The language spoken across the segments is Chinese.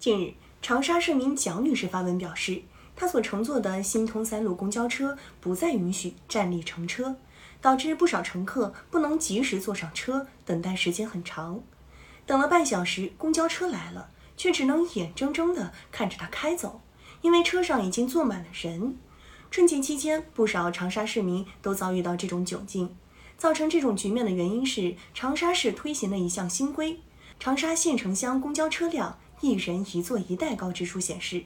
近日，长沙市民蒋女士发文表示，她所乘坐的新通三路公交车不再允许站立乘车，导致不少乘客不能及时坐上车，等待时间很长。等了半小时，公交车来了，却只能眼睁睁地看着它开走，因为车上已经坐满了人。春节期间，不少长沙市民都遭遇到这种窘境。造成这种局面的原因是长沙市推行的一项新规：长沙县城乡公交车辆一人一座一带告知书显示，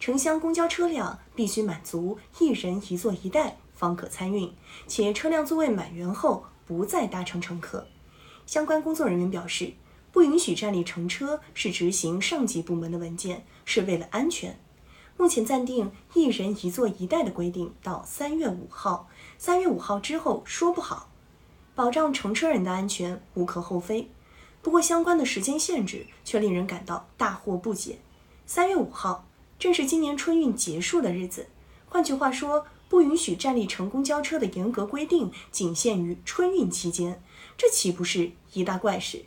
城乡公交车辆必须满足一人一座一带方可参运，且车辆座位满员后不再搭乘乘客。相关工作人员表示，不允许站立乘车是执行上级部门的文件，是为了安全。目前暂定一人一座一带的规定到三月五号，三月五号之后说不好。保障乘车人的安全无可厚非，不过相关的时间限制却令人感到大惑不解。三月五号正是今年春运结束的日子，换句话说，不允许站立乘公交车的严格规定仅限于春运期间，这岂不是一大怪事？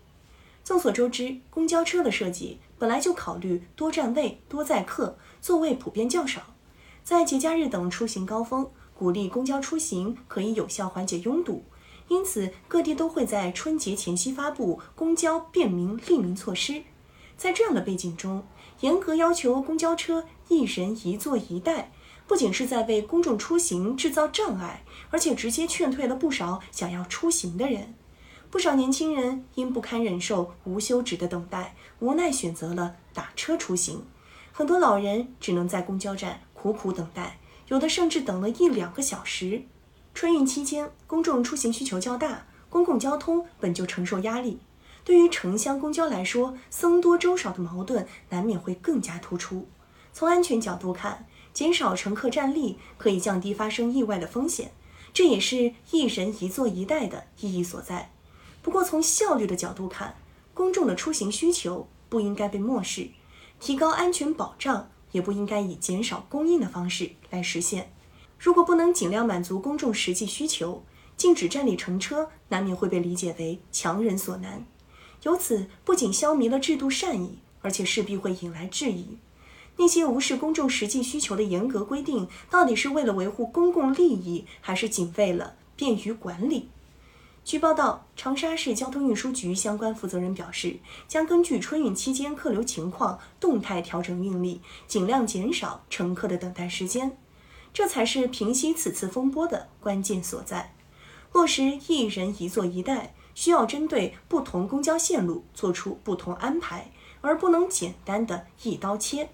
众所周知，公交车的设计本来就考虑多站位、多载客。座位普遍较少，在节假日等出行高峰，鼓励公交出行可以有效缓解拥堵。因此，各地都会在春节前夕发布公交便民利民措施。在这样的背景中，严格要求公交车一人一座一代，不仅是在为公众出行制造障碍，而且直接劝退了不少想要出行的人。不少年轻人因不堪忍受无休止的等待，无奈选择了打车出行。很多老人只能在公交站苦苦等待，有的甚至等了一两个小时。春运期间，公众出行需求较大，公共交通本就承受压力，对于城乡公交来说，僧多粥少的矛盾难免会更加突出。从安全角度看，减少乘客站立可以降低发生意外的风险，这也是一人一座一带的意义所在。不过，从效率的角度看，公众的出行需求不应该被漠视。提高安全保障也不应该以减少供应的方式来实现。如果不能尽量满足公众实际需求，禁止站立乘车难免会被理解为强人所难。由此不仅消弭了制度善意，而且势必会引来质疑。那些无视公众实际需求的严格规定，到底是为了维护公共利益，还是仅为了便于管理？据报道，长沙市交通运输局相关负责人表示，将根据春运期间客流情况，动态调整运力，尽量减少乘客的等待时间。这才是平息此次风波的关键所在。落实一人一座一带，需要针对不同公交线路做出不同安排，而不能简单的一刀切。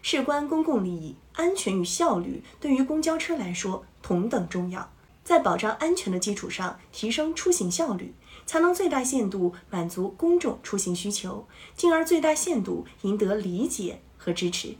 事关公共利益，安全与效率对于公交车来说同等重要。在保障安全的基础上，提升出行效率，才能最大限度满足公众出行需求，进而最大限度赢得理解和支持。